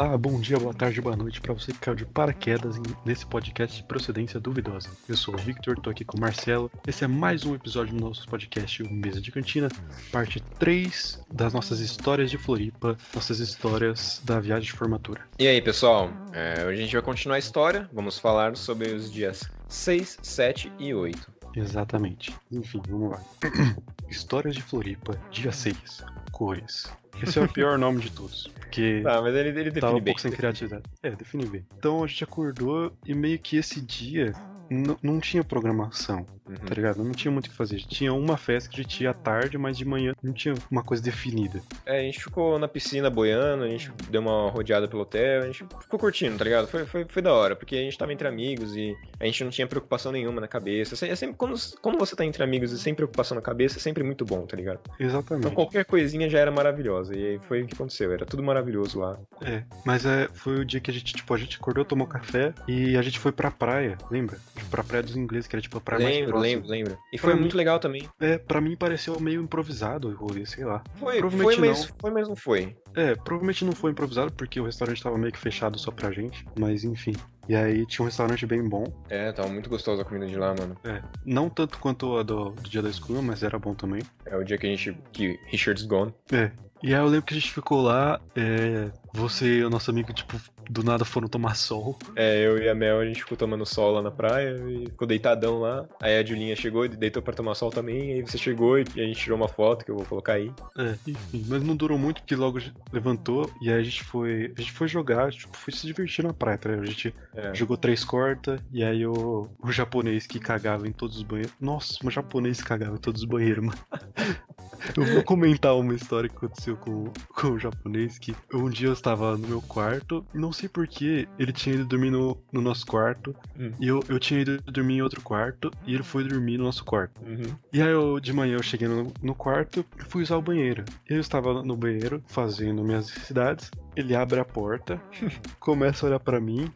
Olá, bom dia, boa tarde, boa noite para você que caiu de paraquedas nesse podcast de procedência duvidosa. Eu sou o Victor, tô aqui com o Marcelo. Esse é mais um episódio do nosso podcast o Mesa de Cantina, parte 3 das nossas histórias de Floripa, nossas histórias da viagem de formatura. E aí, pessoal? É, hoje a gente vai continuar a história. Vamos falar sobre os dias 6, 7 e 8. Exatamente. Enfim, vamos lá. Histórias de Floripa, dia 6. Cores. Esse é o pior nome de todos, porque Tá, mas ele, ele define Tava um bem. pouco sem criatividade. É, define bem. Então a gente acordou e meio que esse dia n- não tinha programação, Uhum. tá ligado? Não tinha muito o que fazer. Tinha uma festa que a gente ia à tarde, mas de manhã não tinha uma coisa definida. É, a gente ficou na piscina boiando, a gente deu uma rodeada pelo hotel, a gente ficou curtindo, tá ligado? Foi, foi, foi da hora, porque a gente tava entre amigos e a gente não tinha preocupação nenhuma na cabeça. É sempre, quando, quando você tá entre amigos e sem preocupação na cabeça, é sempre muito bom, tá ligado? Exatamente. Então qualquer coisinha já era maravilhosa. E aí foi o que aconteceu, era tudo maravilhoso lá. É, mas é, foi o dia que a gente, tipo, a gente acordou, tomou café e a gente foi pra praia, lembra? Tipo, pra praia dos ingleses, que era tipo a praia mais lembro, próxima. lembro, lembro. E Pra foi mim- muito legal também. É, pra mim pareceu meio improvisado o rolê, sei lá. Foi, foi, Provavelmente mas, não. foi, mas não foi. É, provavelmente não foi improvisado porque o restaurante tava meio que fechado só pra gente, mas enfim. E aí tinha um restaurante bem bom. É, tava muito gostosa a comida de lá, mano. É, não tanto quanto a do, do dia da escola, mas era bom também. É o dia que a gente. que Richard's gone. É. E aí eu lembro que a gente ficou lá, é, você e o nosso amigo, tipo, do nada foram tomar sol. É, eu e a Mel, a gente ficou tomando sol lá na praia e ficou deitadão lá. Aí a Julinha chegou e deitou pra tomar sol também. Aí você chegou e a gente tirou uma foto que eu vou colocar aí. É, enfim. Mas não durou muito, porque logo levantou e aí a gente foi. A gente foi jogar, tipo, foi se divertir na praia, tá? A gente É. jogou três cortas e aí o, o japonês que cagava em todos os banheiros. Nossa, um japonês que cagava em todos os banheiros, mano. Eu vou comentar uma história que aconteceu com, com o japonês, que um dia eu estava no meu quarto, não sei porquê, ele tinha ido dormir no, no nosso quarto, Hum. e eu, eu tinha ido dormir em outro quarto, e ele foi dormir no nosso quarto. Uhum. E aí eu, de manhã eu cheguei no, no quarto e fui usar o banheiro. Eu estava no banheiro fazendo minhas necessidades, ele abre a porta, começa a olhar pra mim,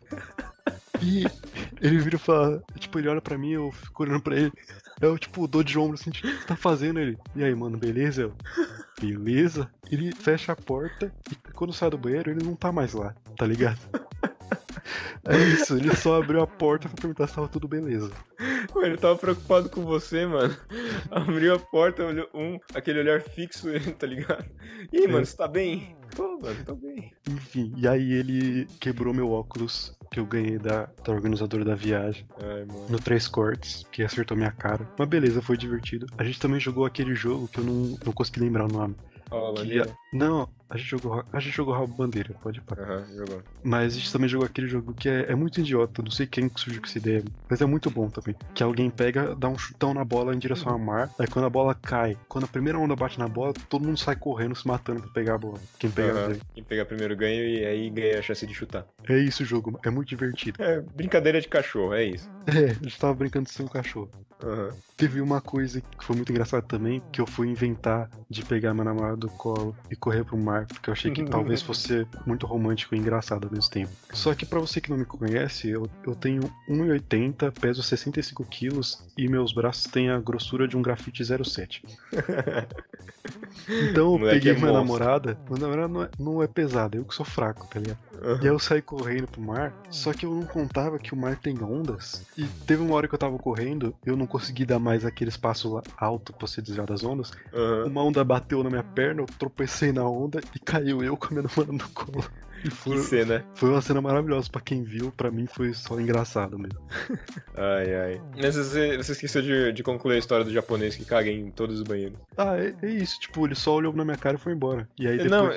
e ele vira e fala, tipo, ele olha pra mim, eu fico olhando pra ele. Eu, tipo, dou de ombro assim, tipo, o que você tá fazendo ele? E aí, mano, beleza? Eu, beleza? Ele fecha a porta e quando sai do banheiro, ele não tá mais lá, tá ligado? É isso, ele só abriu a porta pra perguntar se tava tudo beleza. Pô, ele tava preocupado com você, mano. Abriu a porta, olhou um, aquele olhar fixo, tá ligado? E aí, É. mano, você tá bem? Tô, mano, tô bem. Enfim, e aí ele quebrou meu óculos que eu ganhei da, da organizadora da viagem Ai, mano. no Três Cortes, que acertou minha cara. Mas beleza, foi divertido. A gente também jogou aquele jogo que eu não, não consegui lembrar o nome. A bandeira. Não, a gente jogou a gente jogou Rabo Bandeira, pode parar. Jogou. Mas a gente também jogou aquele jogo que é, é muito idiota, não sei quem que surgiu com essa ideia, mas é muito bom também. Que alguém pega, dá um chutão na bola em direção ao mar, aí quando a bola cai, quando a primeira onda bate na bola, todo mundo sai correndo, se matando pra pegar a bola. Quem pega ganha. Quem pegar primeiro ganha e aí ganha a chance de chutar. É isso o jogo, é muito divertido. É, brincadeira de cachorro, é isso. É, a gente tava brincando de ser um cachorro. Aham. Teve uma coisa que foi muito engraçada também, que eu fui inventar de pegar meu namorado do colo e correr pro mar, porque eu achei que talvez fosse muito romântico e engraçado ao mesmo tempo. Só que pra você que não me conhece, eu, eu tenho 1,80, peso 65 quilos e meus braços têm a grossura de um grafite 07. Então eu Moleque peguei é minha monstro. namorada, meu namorado não é, não é pesado, eu que sou fraco, tá ligado? E aí eu saí correndo pro mar, só que eu não contava que o mar tem ondas. E teve uma hora que eu tava correndo, eu não consegui dar mais aquele espaço alto pra você desviar das ondas. Aham. Uma onda bateu na minha perna, eu tropecei na onda e caiu eu com a minha namorada no colo. E foi, Que cena. foi uma cena maravilhosa pra quem viu, pra mim foi só engraçado mesmo. Ai, ai. Mas você, você esqueceu de, de concluir a história do japonês que caga em todos os banheiros. Ah, é, é isso, tipo, ele só olhou na minha cara e foi embora. E aí depois. Não,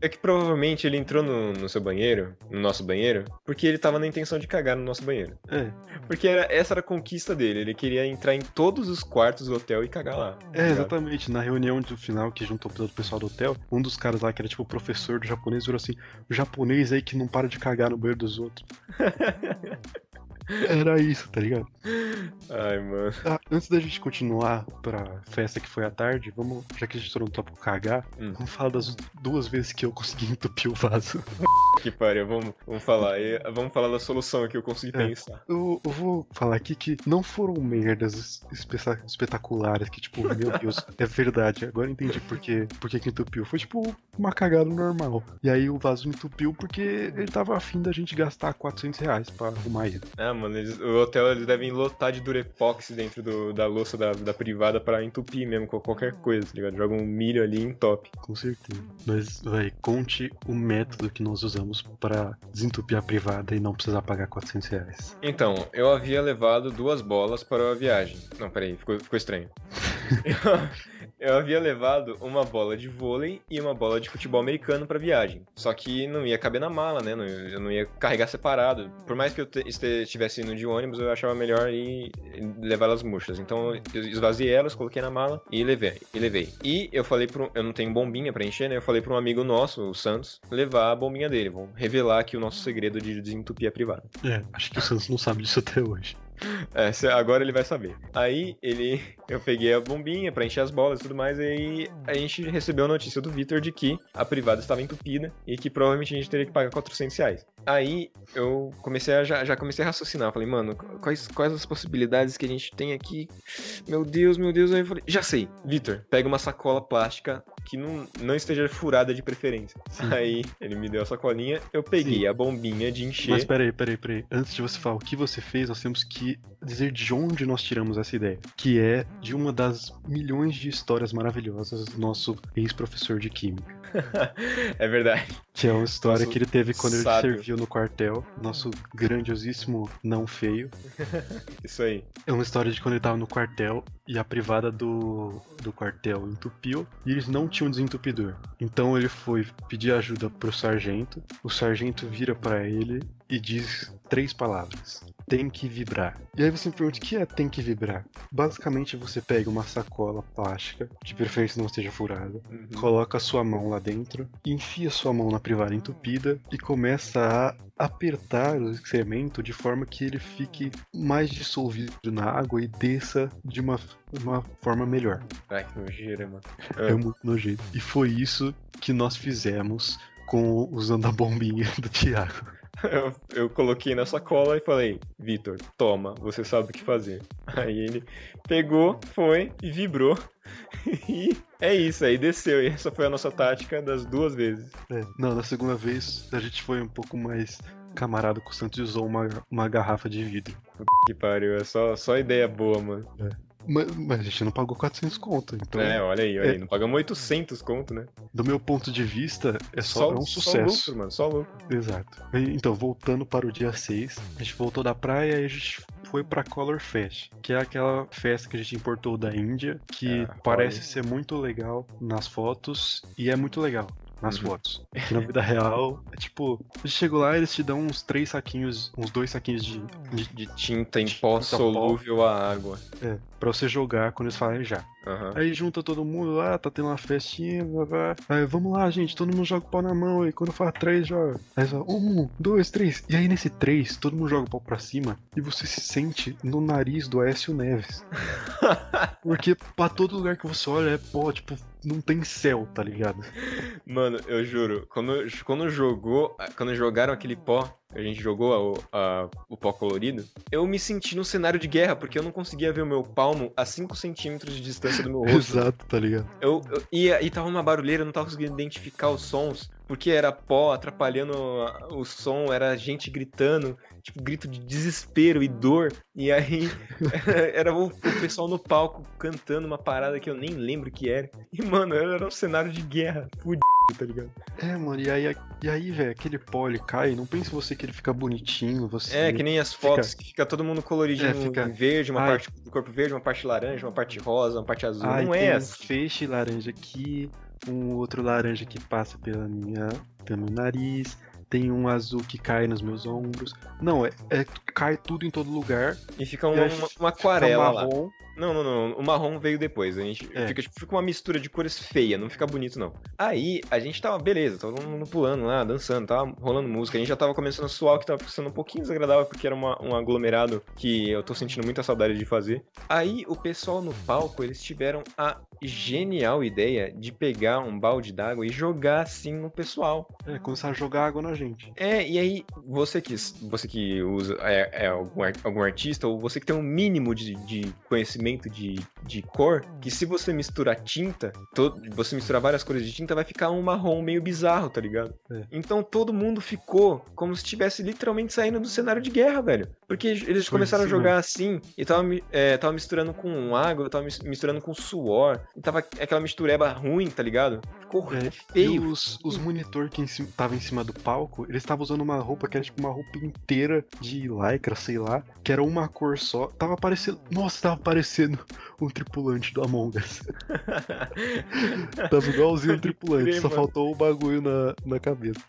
é que provavelmente ele entrou no, no seu banheiro, no nosso banheiro, porque ele tava na intenção de cagar no nosso banheiro. É, Porque era, essa era a conquista dele, ele queria entrar em todos os quartos do hotel e cagar lá. tá É, ligado? exatamente. Na reunião do final que juntou todo o pessoal do hotel, um dos caras lá, que era tipo o professor do japonês, virou assim: o japonês aí que não para de cagar no banheiro dos outros. Era isso, tá ligado? Ai, mano. Ah, antes da gente continuar pra festa que foi à tarde, vamos, já que a gente tornou no tópico cagar, Hum. vamos falar das duas vezes que eu consegui entupir o vaso. Que pariu, vamos, vamos falar. E vamos falar da solução que eu consegui É. pensar. Eu, eu vou falar aqui que não foram merdas espe- espetaculares, que tipo, meu Deus, é verdade. Agora eu entendi por que, por que que entupiu. Foi tipo uma cagada normal. E aí o vaso entupiu porque ele tava afim da gente gastar 400 reais pra arrumar ele. Ah, mano, eles- o hotel eles devem lotar de durepox dentro do- da louça da, da privada pra entupir mesmo com qualquer coisa, tá ligado? Joga um milho ali em top. Com certeza. Mas, vai, conte o método que nós usamos para desentupir a privada e não precisar pagar 400 reais. Então, eu havia levado duas bolas para a viagem. Não, peraí, ficou, ficou estranho. eu, eu havia levado uma bola de vôlei e uma bola de futebol americano pra viagem. Só que não ia caber na mala, né? Não- Eu não ia carregar separado. Por mais que eu te- este- estivesse indo de ônibus, eu achava melhor ir levar elas murchas. Então eu esvaziei elas, coloquei na mala e levei. E levei. E eu falei pro. Eu não tenho bombinha pra encher, né? Eu falei pra um amigo nosso, o Santos, levar a bombinha dele. Vamos revelar aqui o nosso segredo de desentupir a privada. É, acho que o Santos não sabe disso até hoje. É, agora ele vai saber. Aí ele, eu peguei a bombinha pra encher as bolas e tudo mais, e aí a gente recebeu a notícia do Vitor de que a privada estava entupida e que provavelmente a gente teria que pagar 400 reais. Aí eu comecei a, já, já comecei a raciocinar, falei, mano, quais, quais as possibilidades que a gente tem aqui? Meu Deus, meu Deus, aí eu falei, já sei, Vitor, pega uma sacola plástica que não, não esteja furada de preferência. Aí ele me deu a sacolinha, eu peguei Sim. a bombinha de encher. Mas peraí, peraí, peraí. Antes de você falar o que você fez, nós temos que dizer de onde nós tiramos essa ideia. Que é de uma das milhões de histórias maravilhosas do nosso ex-professor de Química. É verdade. Que é uma história Nosso que ele teve quando ele sábio. serviu no quartel. Nosso grandiosíssimo não feio. Isso aí. É uma história de quando ele tava no quartel e a privada do, do quartel entupiu e eles não tinham desentupidor. Então ele foi pedir ajuda pro sargento. O sargento vira pra ele e diz três palavras: tem que vibrar. E aí você me pergunta o que é tem que vibrar? Basicamente você pega uma sacola plástica, de preferência não esteja furada, Uhum. coloca a sua mão lá dentro, enfia sua mão na privada entupida e começa a apertar o excremento de forma que ele fique mais dissolvido na água e desça de uma, uma forma melhor. Ai, que nojeira, mano. É muito nojento. E foi isso que nós fizemos com usando a bombinha do Thiago. Eu, eu coloquei na sacola e falei, Vitor, toma, você sabe o que fazer. Aí ele pegou, foi e vibrou. E é isso, aí desceu. E essa foi a nossa tática das duas vezes. É, Não, na segunda vez a gente foi um pouco mais camarada com o Santos e usou uma, uma garrafa de vidro. Que pariu, é só, só ideia boa, mano. Mas, mas a gente não pagou 400 conto, então é, olha aí, olha é. aí. Não pagamos 800 conto, né? do meu ponto de vista é só, é um Só sucesso. lucro, mano, só lucro. Exato. Então, voltando para o dia 6, a gente voltou da praia e a gente foi pra Color Fest, que é aquela festa que a gente importou da Índia, que Ah, parece olha. ser muito legal nas fotos e é muito legal nas Uhum. fotos. Na vida real, é tipo, a gente chegou lá e eles te dão uns três saquinhos, uns dois saquinhos de, de, De tinta em pó. solúvel à água. é, pra você jogar quando eles falarem já. Aham. Aí junta todo mundo lá, tá tendo uma festinha, blá, blá. Aí vamos lá, gente, todo mundo joga o pau na mão e quando eu falar três, joga. Aí só, um, dois, três. E aí nesse três, todo mundo joga o pau pra cima e você se sente no nariz do Aécio Neves. Porque pra todo lugar que você olha é pó, tipo, não tem céu, tá ligado? Mano, eu juro, quando, quando jogou, quando jogaram aquele pó, a gente jogou a- a- o pó colorido, eu me senti num cenário de guerra, porque eu não conseguia ver o meu palmo a 5 centímetros de distância do meu rosto. Exato, tá ligado? Eu, eu ia, e tava uma barulheira, eu não tava conseguindo identificar os sons, porque era pó atrapalhando o som, era gente gritando, tipo, grito de desespero e dor. E aí era o, o pessoal no palco cantando uma parada que eu nem lembro o que era. E, mano, era um cenário de guerra, fudido, tá ligado? É, mano, e aí, e aí velho, aquele pó ele cai, não pense você que ele fica bonitinho, você. É, que nem as fotos, que fica todo mundo coloridinho É, fica- em verde, uma Ai. parte do corpo verde, uma parte laranja, uma parte rosa, uma parte azul. Ai, não tem é um assim. feixe laranja aqui, um outro laranja que passa pela minha, pelo meu nariz, tem um azul que cai nos meus ombros. Não, é, é- cai tudo em todo lugar. E fica uma, e uma- fica uma aquarela lá. marrom. Não, não, não. O marrom veio depois. A gente É. fica, tipo, fica uma mistura de cores feia, não fica bonito, não. Aí a gente tava, beleza, todo mundo pulando lá, dançando, tava rolando música. A gente já tava começando a suar, que tava sendo um pouquinho desagradável, porque era uma- um aglomerado que eu tô sentindo muita saudade de fazer. Aí o pessoal no palco, eles tiveram a genial ideia de pegar um balde d'água e jogar assim no pessoal. É, começar a jogar água na gente. É, e aí, você que, você que usa, é, é algum, algum artista, ou você que tem um mínimo de, de conhecimento de, de cor, que se você mistura tinta, você misturar várias cores de tinta, vai ficar um marrom meio bizarro, tá ligado? É. Então todo mundo ficou como se estivesse literalmente saindo do cenário de guerra, velho. Porque eles Foi começaram a isso jogar assim, e tava, é, tava misturando com água, tava mis- misturando com suor, e tava aquela mistureba ruim, tá ligado? Ficou É, E feio. os, os monitor que tava em cima do palco, eles estavam usando uma roupa que era tipo uma roupa inteira de lycra, sei lá, que era uma cor só. Tava parecendo. Nossa, tava parecendo um tripulante do Among Us. tava igualzinho um tripulante, crer, só mano. faltou o bagulho na, na cabeça.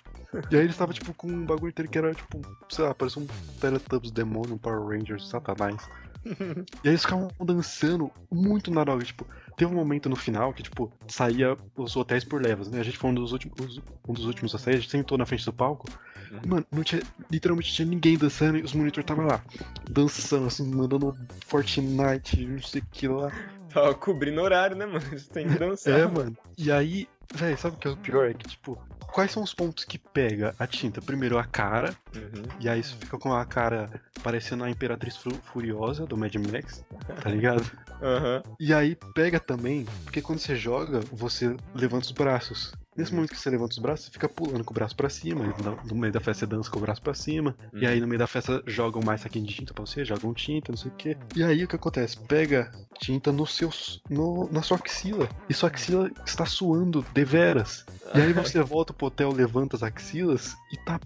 E aí eles estavam tipo com um bagulho inteiro que era tipo, sei lá, parecia um Teletubbies demônio, um Power Rangers, Satanás. E aí eles ficavam dançando muito na droga, tipo, teve um momento no final que, tipo, saía os hotéis por levas, né? A gente foi um dos últimos, um dos últimos a sair, a gente sentou na frente do palco. Uhum. Mano, não tinha, literalmente tinha ninguém dançando e os monitores estavam lá, dançando, assim, mandando Fortnite, não sei o que lá. Tava cobrindo horário, né, mano? Eles têm que dançar. É, mano. E aí, velho, sabe o que é o pior? É que, tipo, quais são os pontos que pega a tinta? Primeiro a cara, Uhum. e aí isso fica com a cara parecendo a Imperatriz Fu- Furiosa do Mad Max, tá ligado? Aham. E aí pega também, porque quando você joga, você levanta os braços. Nesse momento que você levanta os braços, você fica pulando com o braço pra cima. no- meio da festa você dança com o braço pra cima. E aí no meio da festa jogam mais saquinho de tinta pra você, jogam tinta, não sei o quê. E aí o que acontece? Pega tinta no seu, no, na sua axila. E sua axila está suando deveras. E aí você volta pro hotel, levanta as axilas e tá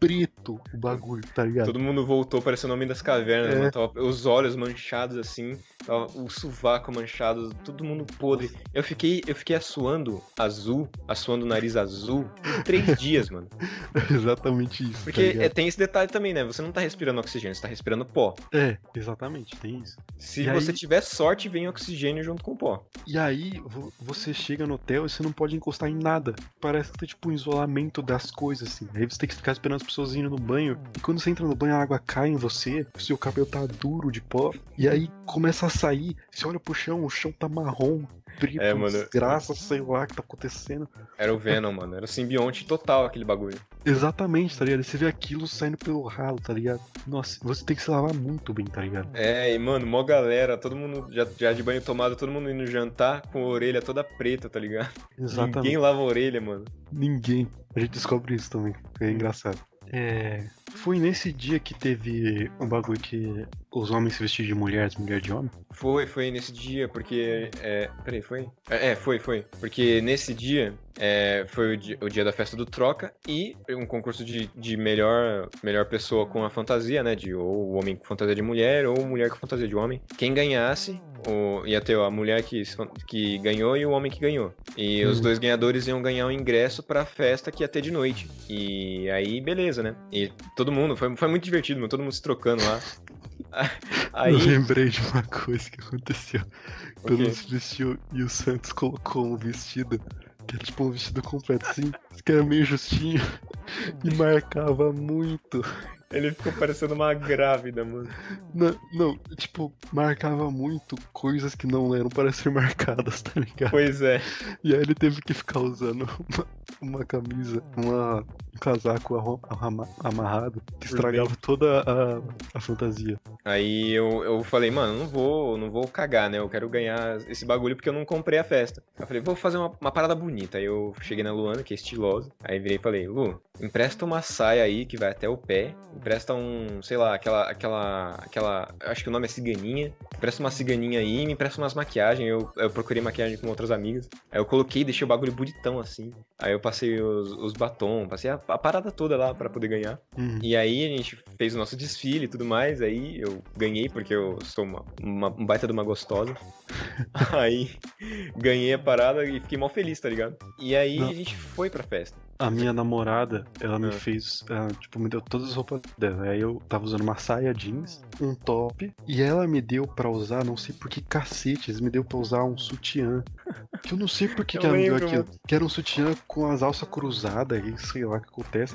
preto o bagulho, tá ligado? Todo mundo voltou parecendo o Homem das Cavernas, É. mano. Tava os olhos manchados assim, tava o sovaco manchado, todo mundo podre. Eu fiquei, eu fiquei assoando azul, assoando o nariz azul por três dias, mano. exatamente isso. tá Porque ligado? é, tem esse detalhe também, né? Você não tá respirando oxigênio, você tá respirando pó. é, exatamente, tem isso. Se E você aí- tiver sorte, vem oxigênio junto com o pó. E aí, vo- você chega no hotel e você não pode encostar em nada. Parece que tem tipo um isolamento das coisas, assim. Aí você tem que ficar esperando as pessoas irem no banho. E quando você entra no banho, a água cai em você, o seu cabelo tá duro de pó. E aí começa a sair. Você olha pro chão, o chão tá marrom, preto, É, mano. desgraça, sei lá o que tá acontecendo. Era o Venom, mano. Era o simbionte total aquele bagulho. Exatamente, tá ligado? Você vê aquilo saindo pelo ralo, tá ligado? Nossa, você tem que se lavar muito bem, tá ligado? É, e mano, mó galera, todo mundo já, já de banho tomado, todo mundo indo jantar com a orelha toda preta, tá ligado? Exatamente. Ninguém lava a orelha, mano. Ninguém. A gente descobre isso também. É engraçado. É. Foi nesse dia que teve um bagulho que os homens se vestiam de mulher, mulheres de homem. Foi, foi nesse dia, porque. É, peraí, foi? É, é, foi, foi. Porque nesse dia é, foi o dia, o dia da festa do Troca e um concurso de, de melhor, melhor pessoa com a fantasia, né? De ou o homem com fantasia de mulher ou mulher com fantasia de homem. Quem ganhasse, o, ia ter a mulher que, que ganhou e o homem que ganhou. E os Uhum. dois ganhadores iam ganhar um ingresso pra festa que ia ter de noite. E aí, beleza, né? E todo mundo, foi, foi muito divertido, mano, todo mundo se trocando lá. Aí, Eu lembrei de uma coisa que aconteceu. O Todo quê? mundo se vestiu e o Santos colocou um vestido, que era tipo um vestido completo assim, que era meio justinho e marcava muito. Ele ficou parecendo uma grávida, mano. Não, não, tipo, marcava muito coisas que não eram para ser marcadas, tá ligado? Pois é. E aí ele teve que ficar usando uma, uma camisa, uma, um casaco amarrado, que estragava toda a, a fantasia. Aí eu, eu falei, mano, não vou, não vou cagar, né? Eu quero ganhar esse bagulho porque eu não comprei a festa. Eu falei, vou fazer uma, uma parada bonita. Aí eu cheguei na Luana, que é estilosa. Aí virei e falei, Lu, empresta uma saia aí que vai até o pé. Empresta um, sei lá, aquela, aquela, aquela, acho que o nome é ciganinha. Empresta uma ciganinha aí e me empresta umas maquiagens. Eu, eu procurei maquiagem com outras amigas. Aí eu coloquei, deixei o bagulho bonitão assim. Aí eu passei os, os batom, passei a, a parada toda lá pra poder ganhar. Uhum. E aí a gente fez o nosso desfile e tudo mais, aí eu eu ganhei, porque eu sou uma, uma um baita de uma gostosa. aí ganhei a parada e fiquei mal feliz, tá ligado? E aí Não. a gente foi pra festa. A minha namorada, ela me Ah. fez, ela, tipo, me deu todas as roupas dela. Aí eu tava usando uma saia jeans, um top, e ela me deu pra usar, não sei por que cacetes, me deu pra usar um sutiã. Que eu não sei por que, que ela me deu aquilo. Que era um sutiã com as alças cruzadas e sei lá o que acontece.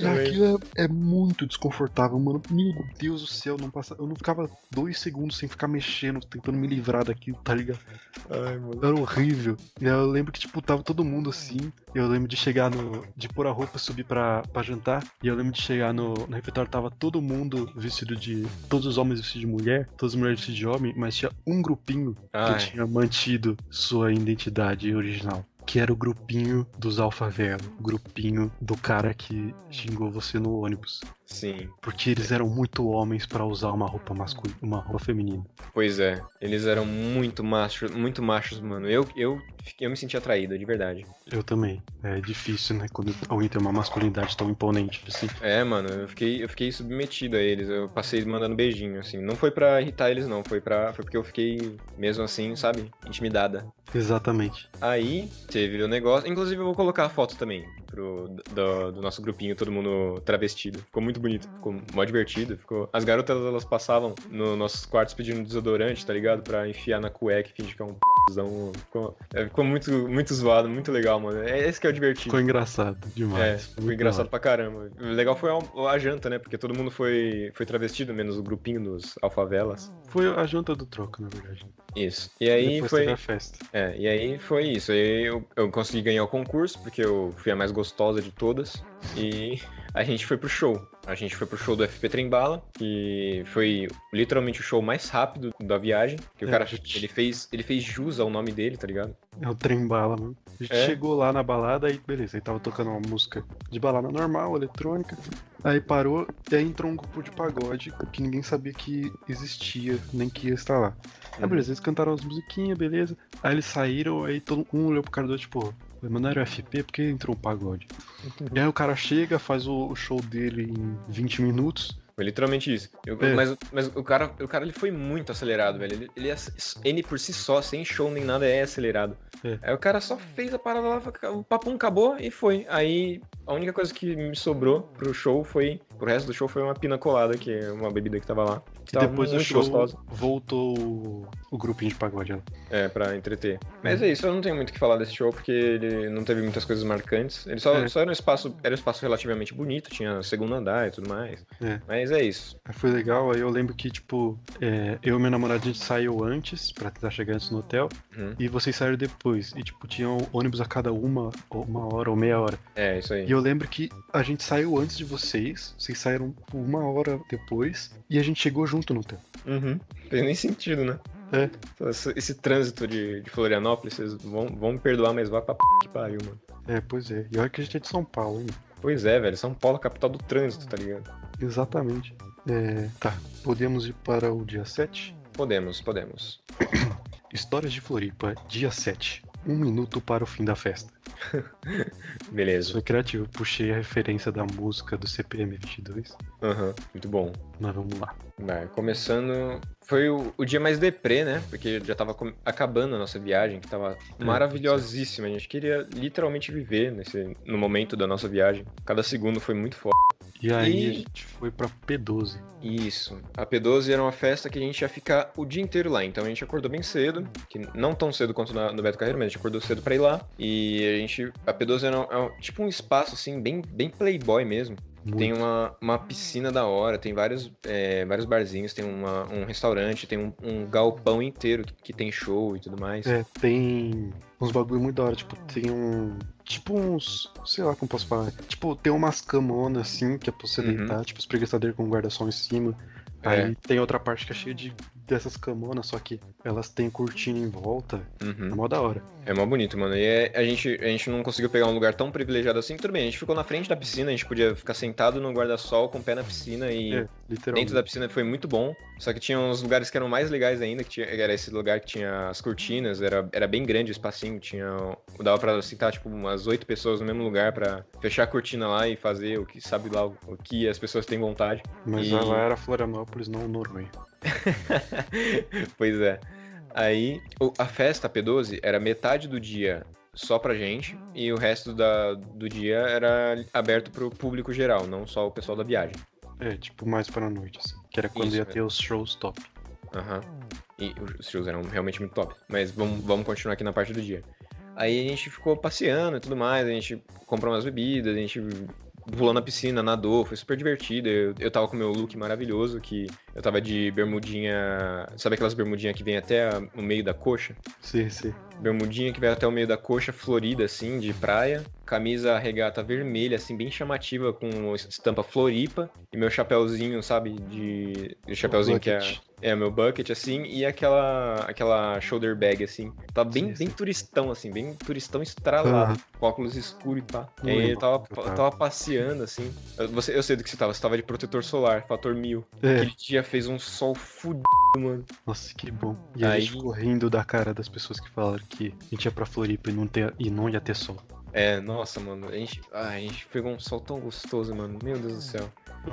E aquilo é, é muito desconfortável, mano. Meu Deus do céu, não passa, eu não ficava dois segundos sem ficar mexendo, tentando me livrar daquilo, tá ligado? Ai, mano. Era horrível. E eu lembro que, tipo, tava todo mundo assim. Eu lembro de chegar no. de pôr a roupa, subir pra, pra jantar. E eu lembro de chegar no, no refeitório, tava todo mundo vestido de. Todos os homens vestidos de mulher, todas as mulheres vestidas de homem, mas tinha um grupinho Ai. que tinha mantido sua identidade original. Que era o grupinho dos alfavelo. Grupinho do cara que xingou você no ônibus. Sim. Porque eles eram muito homens pra usar uma roupa masculina, uma roupa feminina. Pois é. Eles eram muito machos, muito machos, mano. Eu, eu, eu me senti atraído, de verdade. Eu também. É difícil, né? Quando alguém tem uma masculinidade tão imponente assim. É, mano, eu fiquei, eu fiquei submetido a eles. Eu passei mandando beijinho, assim. Não foi pra irritar eles, não. Foi, pra, foi porque eu fiquei, mesmo assim, sabe? Intimidada. Exatamente. Aí teve o negócio. Inclusive, eu vou colocar a foto também pro, do, do nosso grupinho, todo mundo travestido. Ficou muito bonito, ficou mó divertido. Ficou... As garotas elas passavam nos nossos quartos pedindo desodorante, tá ligado? Pra enfiar na cueca e fingir que é um p***zão. Ficou, é, ficou muito, muito zoado, muito legal, mano. É esse que é o divertido. Ficou engraçado demais. É, Ficou foi muito engraçado da pra caramba. O legal foi a, a janta, né? Porque todo mundo foi, foi travestido, menos o grupinho dos alfavelas. hora. Foi a janta do troco, na verdade. Isso. E aí Depois foi. teve a festa. É, e aí foi isso. Aí eu, eu consegui ganhar o concurso, porque eu fui a mais gostosa de todas. E a gente foi pro show. A gente foi pro show do FP Trembala, que foi literalmente o show mais rápido da viagem. Que o É, cara, gente. ele fez, ele fez jus ao nome dele, tá ligado? É o trem bala, mano. A gente É? chegou lá na balada aí, beleza, aí tava tocando uma música de balada normal, eletrônica. Aí parou e aí entrou um grupo de pagode que ninguém sabia que existia, nem que ia estar lá. Aí beleza, eles cantaram as musiquinhas, beleza. Aí eles saíram, aí todo um olhou pro cara do tipo, mas não era o FP, porque entrou um pagode. E aí o cara chega, faz o o show dele em 20 minutos. Foi literalmente isso. Eu- É. mas, mas o cara, o cara ele foi muito acelerado, velho. Ele, ele, é- ele por si só, sem show nem nada, é acelerado. É. Aí o cara só fez a parada lá, o papum acabou e foi. Aí a única coisa que me sobrou pro show foi. Pro resto do show foi uma pina colada, que é uma bebida que tava lá. Que E tava depois do show gostosa. voltou o, grupinho de pagode. lá. É, pra entreter. Mas é isso, eu não tenho muito o que falar desse show, porque ele não teve muitas coisas marcantes. Ele só, É. só era um espaço. Era um espaço relativamente bonito, tinha segundo andar e tudo mais. É. Mas é isso. Aí Foi legal, aí eu lembro que, tipo, é, eu e minha namorada a gente saiu antes, pra tentar chegar antes no hotel, Uhum. e vocês saíram depois. E, tipo, tinham ônibus a cada uma, uma hora ou meia hora. É, isso aí. E eu lembro que a gente saiu antes de vocês, vocês saíram uma hora depois, e a gente chegou junto no hotel. Uhum. Tem nem sentido, né? É. Esse, esse trânsito de, de Florianópolis, vocês vão, vão me perdoar, mas vai pra p que pariu, mano. É, pois é. E olha que a gente é de São Paulo, hein? Pois é, velho. São Paulo é a capital do trânsito, tá ligado? Exatamente. É, tá, podemos ir para o dia 7? Podemos, podemos. Histórias de Floripa, dia 7. Um minuto para o fim da festa. Beleza. Foi criativo, puxei a referência da música do CPM 22. Aham, muito bom. Mas vamos lá. Vai, começando. Foi o, o dia mais deprê, né? Porque já tava com- acabando a nossa viagem, que tava maravilhosíssima. A gente queria literalmente viver nesse, no momento da nossa viagem. Cada segundo foi muito foda. E aí E- a gente foi pra P12. Isso. A P12 era uma festa que a gente ia ficar o dia inteiro lá. Então a gente acordou bem cedo, que não tão cedo quanto na- no Beto Carreiro, mas a gente acordou cedo pra ir lá. E a gente. A P12 era um- é um- tipo um espaço assim, bem, bem playboy mesmo. Muito. Tem uma, uma piscina da hora, tem vários, é, vários barzinhos, tem uma- um restaurante, tem um, um galpão inteiro que, que tem show e tudo mais. É, tem uns bagulho muito da hora, tipo, tem um. Tipo uns. Sei lá como posso falar. Tipo, tem umas camonas assim, que é pra você Uhum. deitar, tipo, os preguiçadeiros com guarda-sol em cima. É. Aí tem outra parte que é cheia de dessas camonas, só que elas têm cortina em volta. Uhum. É mó da hora. É mó bonito, mano. E é- a, gente, a gente não conseguiu pegar um lugar tão privilegiado assim. Tudo bem, a gente ficou na frente da piscina, a gente podia ficar sentado no guarda-sol com o pé na piscina e É, dentro da piscina foi muito bom. Só que tinha uns lugares que eram mais legais ainda, que tinha, era esse lugar que tinha as cortinas, era, era bem grande o espacinho, tinha. Dava pra sentar, tipo, umas oito pessoas no mesmo lugar pra fechar a cortina lá e fazer o que sabe lá o, o que as pessoas têm vontade. Mas E- ela era Florianópolis, não Noronha. pois é. Aí, a festa P12 era metade do dia só pra gente e o resto da, do dia era aberto pro público geral, não só o pessoal da viagem. É, tipo, mais pra noite, assim. Que era quando Isso, ia é. ter os shows top. Aham. E os shows eram realmente muito top. Mas vamos, vamos continuar aqui na parte do dia. Aí a gente ficou passeando e tudo mais, a gente comprou umas bebidas, a gente pulou na piscina, nadou, foi super divertido. Eu, eu tava com meu look maravilhoso, que eu tava de bermudinha. Sabe aquelas bermudinhas que vem até a- o meio da coxa? Sim, sim. Bermudinha que vai até o meio da coxa, florida, assim, de praia. Camisa regata vermelha, assim, bem chamativa, com estampa Floripa. E meu chapéuzinho, sabe, de... O chapéuzinho que é... É, meu bucket, assim, e aquela aquela shoulder bag, assim. Tá bem, Sim, bem sim. turistão, assim, bem turistão estralado, com óculos escuros e pá. E aí tava, onde eu tava. tava passeando, assim. Eu- Você, eu sei do que você tava, você tava de protetor solar, fator mil. É, Aquele dia fez um sol fudido, mano. nossa, que bom. E a Aí- gente ficou rindo da cara das pessoas que falaram que a gente ia pra Floripa e não, ter, e não ia ter sol. É, nossa, mano, a gente, ah, a gente pegou um sol tão gostoso, mano. Meu Deus do céu.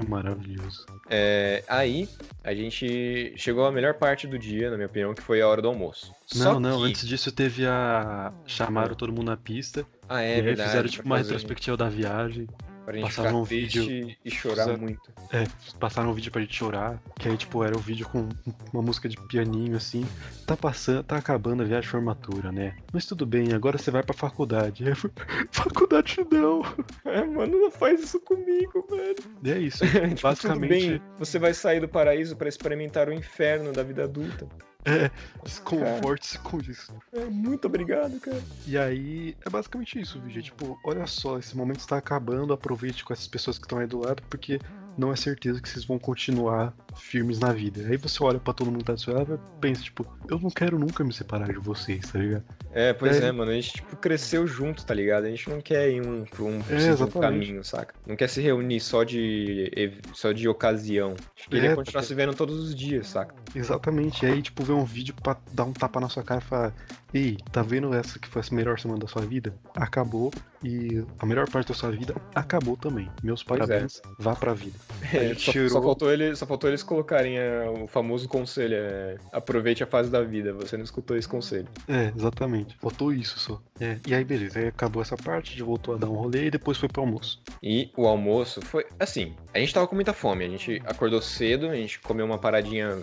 Maravilhoso. É, aí, a gente chegou à melhor parte do dia, na minha opinião, que foi a hora do almoço. Só Não, não, que- antes disso teve a. Chamaram todo mundo na pista. Ah, é e verdade. fizeram tipo uma fazer- retrospectiva da viagem. Pra gente passaram ficar um vídeo- e chorar muito. É, passaram um vídeo pra gente chorar. Que aí, tipo, era o vídeo com uma música de pianinho assim. Tá passando, tá acabando a viagem de formatura, né? Mas tudo bem, agora você vai pra faculdade. Fui, faculdade não. É, mano, não faz isso comigo, velho. E é isso. Tipo, tudo Basicamente, bem, você vai sair do paraíso pra experimentar o inferno da vida adulta. é, conforte-se com isso. É, muito obrigado, cara. E aí, é basicamente isso, vídeo. Tipo, olha só, esse momento está acabando, aproveite com essas pessoas que estão aí do lado, porque não é certeza que vocês vão continuar firmes na vida. Aí você olha pra todo mundo que tá do seu lado e pensa, tipo, eu não quero nunca me separar de vocês, tá ligado? É, pois É. é, mano, a gente, tipo, cresceu junto, tá ligado? A gente não quer ir um pra um exatamente. caminho, saca? Não quer se reunir só de, só de ocasião. A gente queria É, continuar se vendo todos os dias, saca? Exatamente. E aí, tipo, ver um vídeo pra dar um tapa na sua cara e falar, ei, tá vendo essa que foi a melhor semana da sua vida? Acabou. E a melhor parte da sua vida acabou também. Meus Pois é. parabéns, vá pra vida. É, só, tirou- só faltou ele, só faltou eles colocarem é, o famoso conselho, é, aproveite a fase da vida. Você não escutou esse conselho. É, exatamente. Faltou isso só. É, e aí, beleza. Aí acabou essa parte, a gente voltou a dar um rolê e depois foi pro almoço. E o almoço foi assim. A gente tava com muita fome. A gente acordou cedo, a gente comeu uma paradinha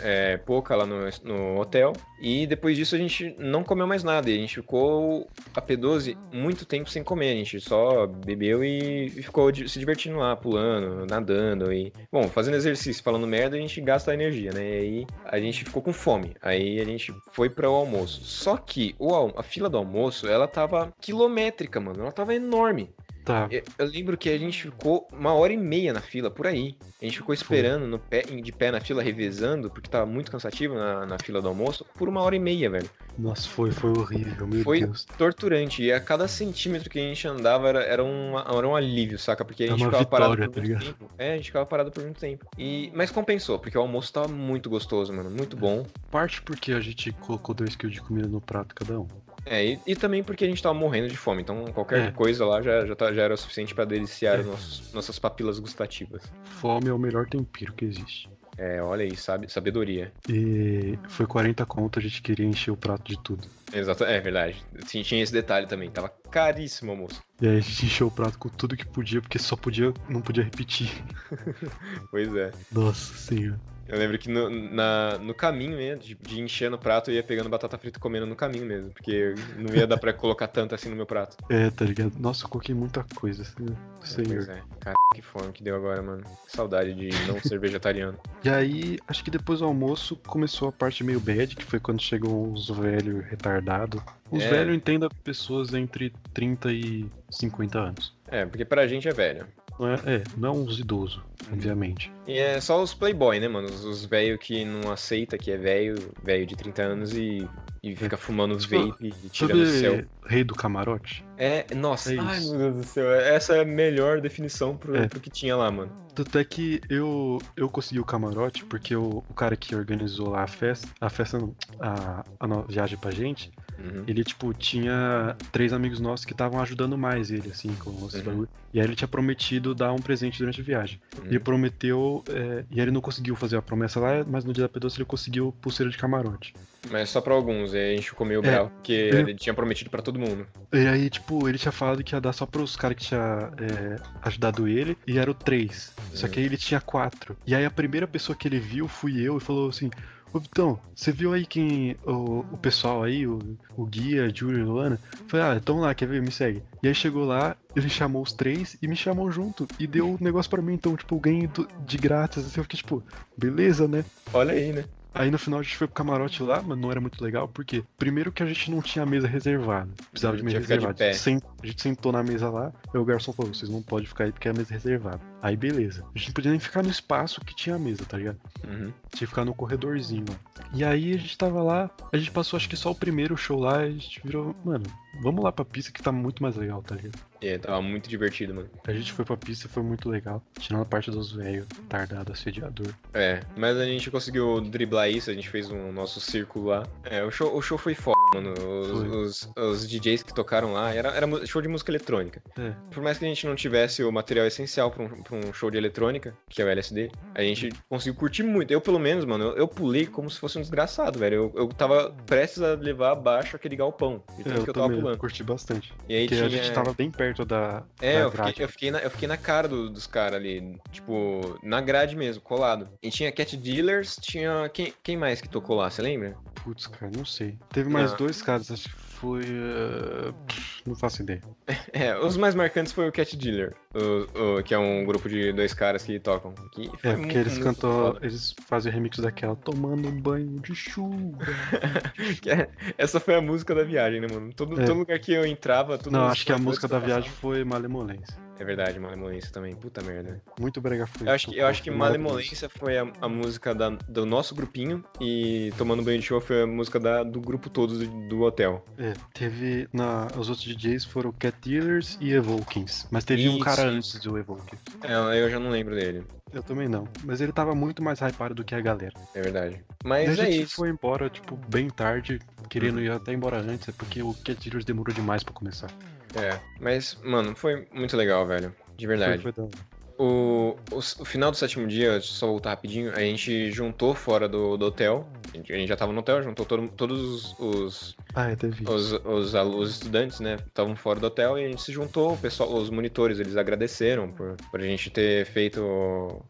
é, pouca lá no, no hotel. E depois disso a gente não comeu mais nada. E a gente ficou a P12 muito tempo sem comer. A gente só bebeu e ficou se divertindo lá, pulando, nadando. E, bom, fazendo exercício, falando merda, a gente gasta energia, né? E aí a gente ficou com fome. Aí a gente foi para o almoço. Só que o, a fila do almoço, ela tava quilométrica, mano. Ela tava enorme. Tá. Eu, eu lembro que a gente ficou uma hora e meia na fila, por aí. A gente ficou esperando no pé, de pé na fila, revezando, porque tava muito cansativo na, na fila do almoço, por uma hora e meia, velho. Nossa, foi, foi horrível, meu Foi Deus. torturante. E a cada centímetro que a gente andava era, era, um, era um alívio, saca? Porque a É gente uma ficava parado vitória, por tá muito ligado? tempo. É, a gente ficava parado por muito tempo. E, mas compensou, porque o almoço tava muito gostoso, mano. Muito bom. Parte porque a gente colocou dois quilos de comida no prato cada um. É, e, e também porque a gente tava morrendo de fome. Então qualquer É. coisa lá já, já, tá- já era o suficiente pra deliciar É. os nossos- nossas papilas gustativas. Fome é o melhor tempero que existe. É, olha aí, sabe, sabedoria. E foi 40 conto, a gente queria encher o prato de tudo. Exato, é verdade. Tinha, tinha esse detalhe também. Tava caríssimo o almoço. E aí a gente encheu o prato com tudo que podia, porque só podia, não podia repetir. Pois é. Nossa senhora. Eu lembro que no, na, no caminho mesmo, de, de encher no prato, eu ia pegando batata frita e comendo no caminho mesmo. Porque não ia dar pra colocar tanto assim no meu prato. É, tá ligado? Nossa, eu coloquei muita coisa, assim, Pois senhor. é. Cara, que fome que deu agora, mano. Que saudade de não ser vegetariano. E aí, acho que depois do almoço começou a parte meio bad, que foi quando chegam os velhos retardados. Os É. velhos entenda pessoas entre 30 e 50 anos. É, porque pra gente é velho. Não é, é, não é uns idosos, obviamente. E é só os playboy, né, mano? Os, os velho que não aceita que é velho, velho de 30 anos e, e fica fumando Tipo, vape e tirando o céu. Rei do Camarote? É, nossa, É ai meu Deus do céu, essa é a melhor definição pro, É. pro que tinha lá, mano. Tanto é que eu, eu consegui o camarote porque o, o cara que organizou lá a festa, a festa a, a viagem pra gente, Uhum. ele, tipo, tinha três amigos nossos que estavam ajudando mais ele, assim, com os Uhum. bagulho. E aí ele tinha prometido dar um presente durante a viagem. Uhum. Ele prometeu, é, e aí ele não conseguiu fazer a promessa lá, mas no dia da P12 ele conseguiu pulseira de camarote. Mas só pra alguns, aí a gente ficou meio É. bravo, porque Eu- ele tinha prometido pra todo mundo. E aí, tipo, ele tinha falado que ia dar só pros caras que tinha é, ajudado ele, e eram três. Só que aí ele tinha quatro. E aí a primeira pessoa que ele viu fui eu e falou assim. Ô Vitão, você viu aí quem. O, o pessoal aí, o, o guia, Júlio e Luana? Falei, ah, então lá, quer ver? Me segue. E aí chegou lá, ele chamou os três e me chamou junto. E deu um negócio pra mim, então, tipo, eu ganhei de grátis. Assim, eu fiquei, tipo, beleza, né? Olha aí, né? Aí no final a gente foi pro camarote lá, mas não era muito legal, porque primeiro que a gente não tinha mesa reservada. Precisava de mesa de reservada. pé. A gente, sen- a gente sentou na mesa lá, aí o garçom falou, vocês não podem ficar aí porque é a mesa reservada. Aí beleza. A gente não podia nem ficar no espaço que tinha a mesa, tá ligado? Uhum. Tinha que ficar no corredorzinho lá. E aí a gente tava lá, a gente passou acho que só o primeiro show lá, a gente virou, mano, vamos lá pra pista que tá muito mais legal, tá ligado? É, tava muito divertido, mano. A gente foi pra pista e foi muito legal. Tirando a parte dos velhos, tardado, assediador. É, mas a gente conseguiu driblar isso, a gente fez um nosso círculo lá. É, o show, o show foi foda, mano. Os, os, os DJs que tocaram lá, era, era show de música eletrônica. É. Por mais que a gente não tivesse o material essencial pra um, pra um show de eletrônica, que é o LSD, a gente conseguiu curtir muito. Eu, pelo menos, mano, eu, eu pulei como se fosse um desgraçado, velho. Eu, eu tava prestes a levar abaixo aquele galpão. É, eu que eu tava pulando. curti bastante. E aí Porque tinha... a gente tava bem perto da. É, da eu fiquei, eu, fiquei na, eu fiquei na cara do- dos caras ali, tipo, na grade mesmo, colado. E tinha Cat Dealers, tinha. Quem, quem mais que tocou lá, você lembra? Putz, cara, não sei. Teve mais Ah. dois caras, acho que foi. pff, não faço ideia. É, os mais marcantes foi o Cat Dealer, o- o- que é um grupo de dois caras que tocam. Que É, porque eles cantam. Eles fazem o remix daquela Tomando um banho de chuva. É- Essa foi a música da viagem, né, mano? Todo, É. todo lugar que eu entrava. todos não, acho que a música da viagem foi Malemolência. É verdade, Malemolência também. Puta merda. Muito brega foi. Eu acho que, eu acho que Malemolência foi a, a música da- do nosso grupinho e Tomando Banho de Chuva foi a música da- do grupo todo do, do hotel. É, teve. Na, os outros DJs foram Cat Dealers e Evokings. Mas teve um Isso, cara isso. antes do Evoking. É, eu já não lembro dele. Eu também não. Mas ele tava muito mais hypado do que a galera. É verdade. Mas a é gente isso. foi embora, tipo, bem tarde, querendo ir até embora antes, é porque o Cat Dealers demorou demais pra começar. É. Mas, mano, foi muito legal, velho. De verdade. Foi, foi. O, o, o final do sétimo dia, só voltar rapidinho, a gente juntou fora do, do hotel. A gente, a gente já tava no hotel, juntou todo- todos os, Ah, os, os, os estudantes, né? Estavam fora do hotel e a gente se juntou. O pessoal, os monitores, eles agradeceram por, por a gente ter feito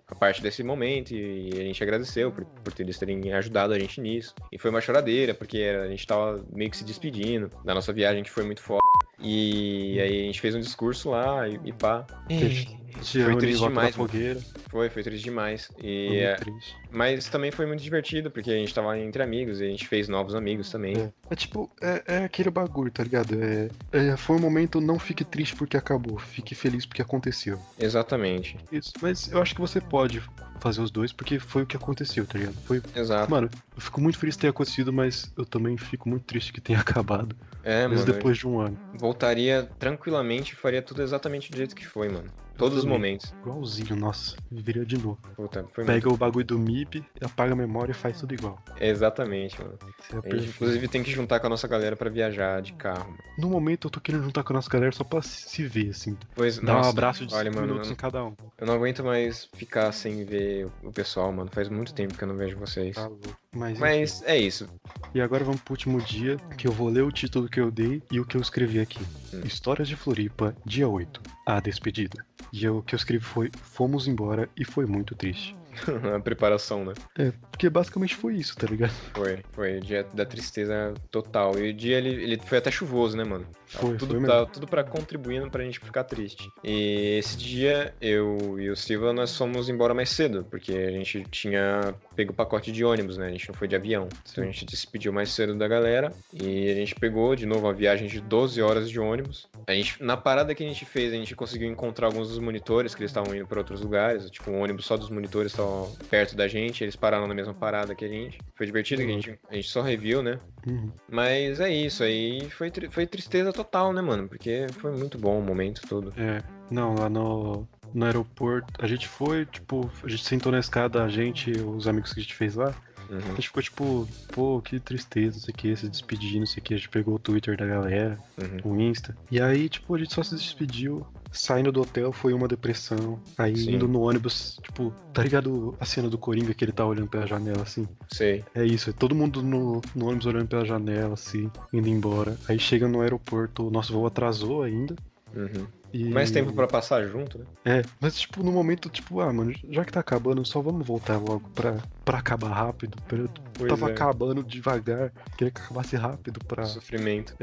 a parte desse momento e a gente agradeceu por, por eles terem ajudado a gente nisso. E foi uma choradeira, porque a gente tava meio que se despedindo da nossa viagem, que foi muito foda. E aí a gente fez um discurso lá e, e pá. Teve- Se Foi triste demais, fogueira. Foi, foi triste demais. Foi E, é, triste. mas também foi muito divertido, porque a gente tava entre amigos e a gente fez novos amigos também. É, é tipo, é, é aquele bagulho, tá ligado? É, é, foi um momento, não fique triste porque acabou, fique feliz porque aconteceu. Exatamente. Isso, mas eu acho que você pode fazer os dois porque foi o que aconteceu, tá ligado? Foi. Exato. Mano, eu fico muito feliz de ter acontecido, mas eu também fico muito triste que tenha acabado. É, mesmo mano. depois de um ano. Voltaria tranquilamente e faria tudo exatamente do jeito que foi, mano. Todos os momentos. Igualzinho, nossa, viveria de novo. Puta, foi Pega muito. o bagulho do MIB, apaga a memória e faz tudo igual. Exatamente, mano. É A gente, perfeito. inclusive, tem que juntar com a nossa galera pra viajar de carro, mano. No momento eu tô querendo juntar com a nossa galera só pra se ver, assim. Pois, Dar nossa, um abraço de olha, 5 mano, minutos eu em cada um. eu não aguento mais ficar sem ver o pessoal, mano. Faz muito tempo que eu não vejo vocês. Tá louco. Mas. Mas é isso. E agora vamos pro último dia, que eu vou ler o título que eu dei e o que eu escrevi aqui. Hum. Histórias de Floripa, dia 8. A despedida. E o que eu escrevi foi: Fomos embora e foi muito triste. a preparação, né? É, porque basicamente foi isso, tá ligado? Foi, foi o dia da tristeza total. E o dia ele, ele foi até chuvoso, né, mano? Foi, tudo, foi tava tudo pra contribuindo pra gente ficar triste. E esse dia, eu e o Silva, nós fomos embora mais cedo, porque a gente tinha pego o pacote de ônibus, né? A gente não foi de avião. Então a gente se despediu mais cedo da galera e a gente pegou de novo uma viagem de 12 horas de ônibus. A gente, na parada que a gente fez, a gente conseguiu encontrar alguns dos monitores que eles estavam indo pra outros lugares. Tipo, um ônibus só dos monitores estavam perto da gente, eles pararam na mesma parada que a gente. Foi divertido, que a gente, a gente só reviu, né? Uhum. Mas é isso, aí foi, foi tristeza total, né, mano? Porque foi muito bom o momento todo. É, não, lá no, no aeroporto, a gente foi, tipo, a gente sentou na escada, a gente, os amigos que a gente fez lá, a Uhum. gente ficou tipo, pô, que tristeza, não sei o que, se despedindo, não sei o que, a gente pegou o Twitter da galera, Uhum. o Insta, e aí, tipo, a gente só se despediu, saindo do hotel foi uma depressão, aí Sim. indo no ônibus, tipo, tá ligado a cena do Coringa que ele tá olhando pela janela, assim? Sei. É isso, é todo mundo no, no ônibus olhando pela janela, assim, indo embora, aí chega no aeroporto, o nosso voo atrasou ainda, Uhum. E... Mais tempo pra passar junto, né? É, mas tipo, no momento, tipo, ah, mano, já que tá acabando, só vamos voltar logo pra, pra acabar rápido. Eu Pois tava é. acabando devagar, queria que acabasse rápido pra. Sofrimento.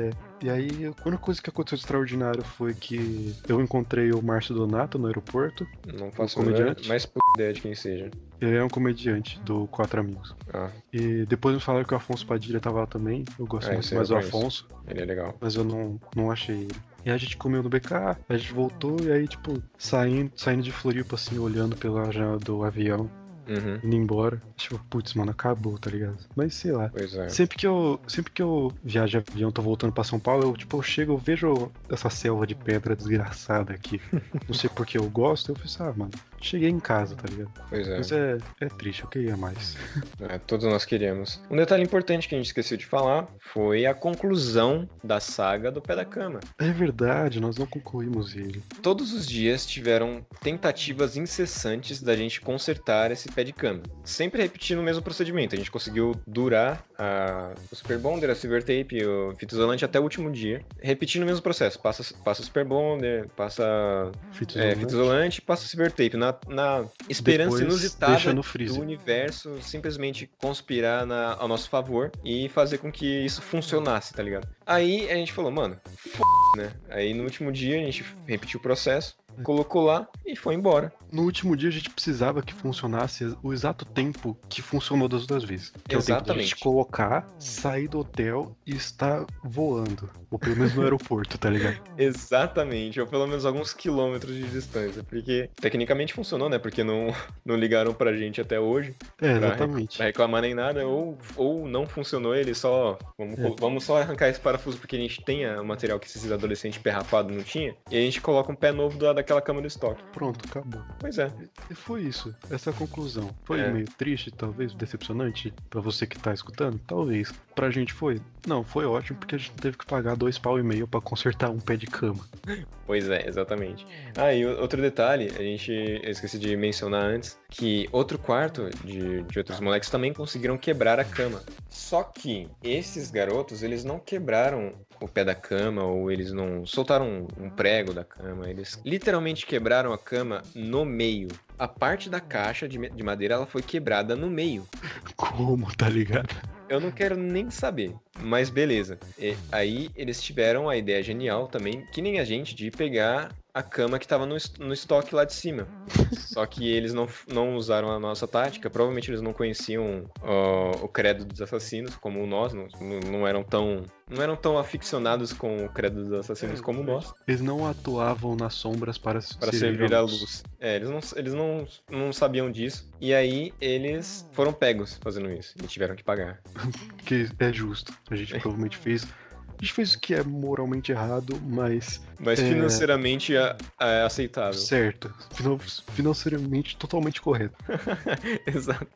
E aí, a única coisa que aconteceu de extraordinário foi que eu encontrei o Márcio Donato no aeroporto. Não faço menor- comediante? mais p... ideia de quem seja. Ele é um comediante do Quatro Amigos. Ah, E depois me falaram que o Afonso Padilha tava lá também. Eu gosto Ah, muito mais do. Afonso, ele é legal. mas eu não, não achei ele. E aí a gente comeu no BK, a gente voltou e aí, tipo, saindo, saindo de Floripa, assim, olhando pela janela do avião. Uhum. indo embora. Tipo, putz, mano, acabou, tá ligado? Mas sei lá. É. Sempre que eu, sempre que eu viajo de avião, tô voltando pra São Paulo, eu, tipo, eu chego, eu vejo essa selva de pedra desgraçada aqui. Não sei porque eu gosto, eu penso, ah, mano, cheguei em casa, tá ligado? Pois é. Mas é, é triste, eu queria mais. É, todos nós queríamos. Um detalhe importante que a gente esqueceu de falar foi a conclusão da saga do Pé da Cama. É verdade, nós não concluímos ele. Todos os dias tiveram tentativas incessantes da gente consertar esse pé de cama. Sempre repetindo o mesmo procedimento. A gente conseguiu durar a, o Super Bonder, a Silver Tape, o fita isolante até o último dia. Repetindo o mesmo processo. Passa, passa o Super Bonder, passa Fita é, isolante. fita isolante, passa o Silver Tape. Na, na esperança Depois inusitada do universo simplesmente conspirar na- ao nosso favor e fazer com que isso funcionasse, tá ligado? Aí a gente falou, mano, f né? Aí no último dia a gente repetiu o processo, colocou lá e foi embora. No último dia a gente precisava que funcionasse o exato tempo que funcionou das outras vezes. Que é o tempo da Exatamente. gente colocar, sair do hotel e estar voando. Ou pelo menos no aeroporto, tá ligado? Exatamente, ou pelo menos alguns quilômetros de distância, porque tecnicamente funcionou, né? Porque não, não ligaram pra gente até hoje É, Pra exatamente. pra reclamar nem nada, ou, ou não funcionou, ele só. Vamos, É. vamos só arrancar esse parafuso porque a gente tem o material que esses adolescentes perrapados não tinha, e a gente coloca um pé novo da, daquela cama do estoque. Pronto, acabou. Pois é. E foi isso, essa é a conclusão. Foi É. meio triste, talvez, decepcionante pra você que tá escutando? Talvez. Pra gente foi? Não, foi ótimo porque a gente teve que pagar dois pau e meio pra consertar um pé de cama. Pois é, exatamente. Ah, e outro detalhe, a gente eu esqueci de mencionar antes, que outro quarto de, de outros moleques também conseguiram quebrar a cama. Só que esses garotos, eles não quebraram o pé da cama, ou eles não soltaram um, um prego da cama, eles literalmente quebraram a cama no meio. A parte da caixa de, de madeira, ela foi quebrada no meio. Como, tá ligado? Eu não quero nem saber, mas beleza. E aí eles tiveram a ideia genial também, que nem a gente, de pegar a cama que tava no, no estoque lá de cima. Só que eles não, não usaram a nossa tática, provavelmente eles não conheciam ó, o credo dos assassinos, como nós, não, não- eram tão. Não eram tão aficionados com o credo dos assassinos como nós, Eles não atuavam nas sombras para, para servir a luz. É, eles, não, eles não, não sabiam disso. E aí eles foram pegos fazendo isso. E tiveram que pagar. Que é justo. A gente provavelmente fez. A gente fez o que é moralmente errado, mas Mas É. financeiramente é, é aceitável. certo. Finan- Financeiramente totalmente correto. Exato.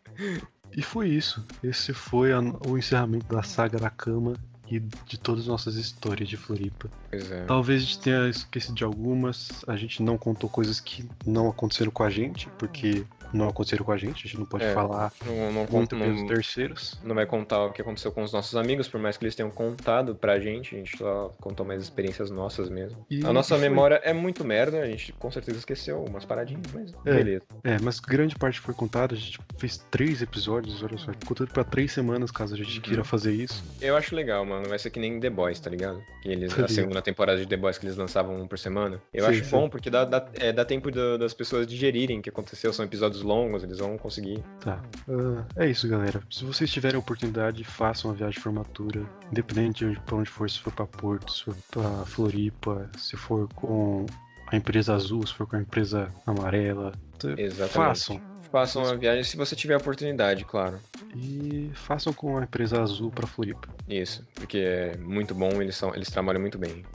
E foi isso. Esse foi a- o encerramento da saga da cama e de todas as nossas histórias de Floripa. Pois é. Talvez a gente tenha esquecido de algumas, a gente não contou coisas que não aconteceram com a gente, porque não aconteceram com a gente, a gente não pode É. falar Não, não, muito não, pelos terceiros. não vai contar o que aconteceu com os nossos amigos, por mais que eles tenham contado pra gente, a gente só contou mais experiências nossas mesmo. E a nossa foi. memória é muito merda, a gente com certeza esqueceu umas paradinhas, mas É. beleza. É, mas grande parte foi contada, a gente fez três episódios, olha só, contando pra três semanas caso a gente Uhum. queira fazer isso. Eu acho legal, mano. Vai ser que nem The Boys, tá ligado? Que eles, Tá a segunda temporada de The Boys que eles lançavam um por semana. Eu Sim, acho sim. bom, porque dá, dá, é, dá tempo do- das pessoas digerirem o que aconteceu. São episódios longos, eles vão conseguir. Tá. Ah, é isso, galera. Se vocês tiverem a oportunidade, façam a viagem de formatura. Independente de onde, pra onde for, se for pra Porto, se for pra Floripa, se for com a empresa azul, se for com a empresa amarela. t- Exatamente. Façam. Façam a viagem se você tiver a oportunidade, claro. E façam com a empresa azul pra Floripa. Isso, porque é muito bom, eles, são, eles trabalham muito bem.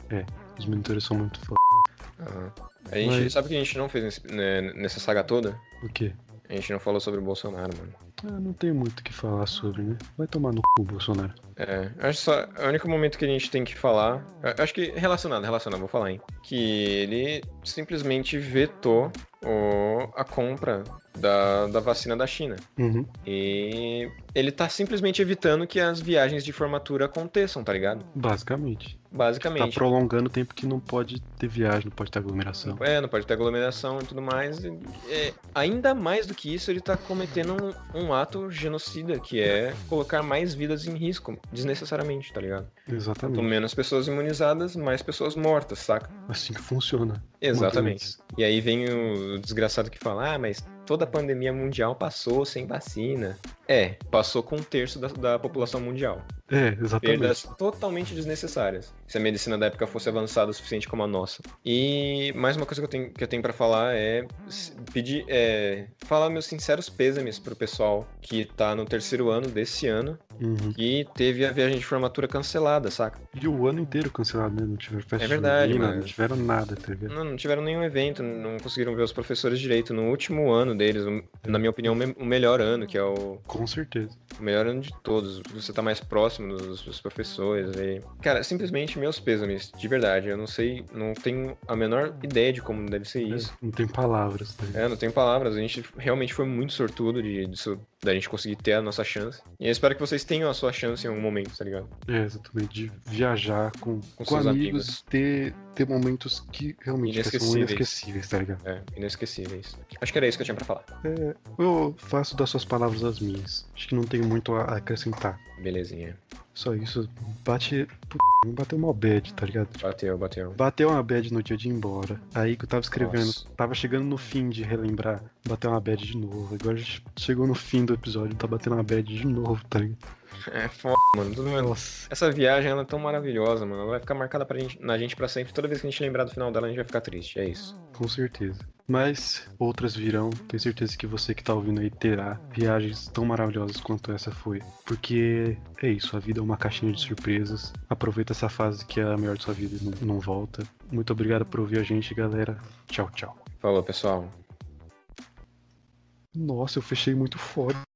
Os monitores são muito foda. Aham. A gente, Mas- Sabe o que a gente não fez nesse- né, nessa saga toda? O quê? A gente não falou sobre o Bolsonaro, mano. Ah, não tem muito o que falar sobre, né? Vai tomar no cu, Bolsonaro. É, acho só. O único momento que a gente tem que falar. eu Acho que relacionado, relacionado, vou falar, hein? Que ele simplesmente vetou o, a compra da, da vacina da China. Uhum. E ele tá simplesmente evitando que as viagens de formatura aconteçam, tá ligado? Basicamente. Tá Basicamente. prolongando o tempo que não pode ter viagem, não pode ter aglomeração. É, não pode ter aglomeração e tudo mais. E, é, ainda mais do que isso, ele tá cometendo um, um ato genocida, que é colocar mais vidas em risco, desnecessariamente, tá ligado? Quanto Exatamente. menos pessoas imunizadas, mais pessoas mortas, saca? Assim que funciona. Exatamente. E aí vem o desgraçado que fala, ah, mas toda a pandemia mundial passou sem vacina. É, passou com um terço da, da população mundial. É, exatamente. Perdas totalmente desnecessárias. Se a medicina da época fosse avançada o suficiente como a nossa. E mais uma coisa que eu tenho, que eu tenho para falar é pedir, é, falar meus sinceros pêsames pro pessoal que tá no terceiro ano desse ano Uhum. e teve a viagem de formatura cancelada, saca? E o ano inteiro cancelado, né? Não tiveram festa É verdade, junina, não tiveram nada, ligado? Não, não tiveram nenhum evento, não conseguiram ver os professores direito no último ano deles, na minha opinião, o me- o melhor ano, que é o, Com certeza. o melhor ano de todos. Você tá mais próximo dos, dos professores. E... Cara, simplesmente meus pêsames, de verdade. Eu não sei, não tenho a menor ideia de como deve ser isso. Não tem palavras, ligado? É, não tenho palavras. A gente realmente foi muito sortudo de, disso, da gente conseguir ter a nossa chance. E eu espero que vocês tenham a sua chance em algum momento, tá ligado? É, exatamente. De viajar com, com, seus amigos, amigos. ter, ter momentos que realmente Inesquecíveis. inesquecíveis, tá ligado? É, inesquecíveis. Acho que era isso que eu tinha pra falar. É, eu faço das suas palavras as minhas. Acho que não tenho muito a acrescentar. Belezinha. Só isso. Bate. Puta, bateu uma bad, tá ligado? Bateu, bateu. Bateu uma bad no dia de ir embora. Aí que eu tava escrevendo, Nossa. tava chegando no fim de relembrar, bateu uma bad de novo. Agora chegou no fim do episódio, tá batendo uma bad de novo, tá ligado? É foda, mano. Tudo bem. Nossa. Essa viagem ela é tão maravilhosa, mano. Ela vai ficar marcada pra gente, na gente pra sempre. Toda vez que a gente lembrar do final dela, a gente vai ficar triste. É isso. Com certeza. Mas outras virão. Tenho certeza que você que tá ouvindo aí terá viagens tão maravilhosas quanto essa foi. Porque é isso, a vida é uma caixinha de surpresas. Aproveita essa fase que é a melhor da sua vida e não, não volta. Muito obrigado por ouvir a gente, galera. Tchau, tchau. Falou, pessoal. Nossa, eu fechei muito foda.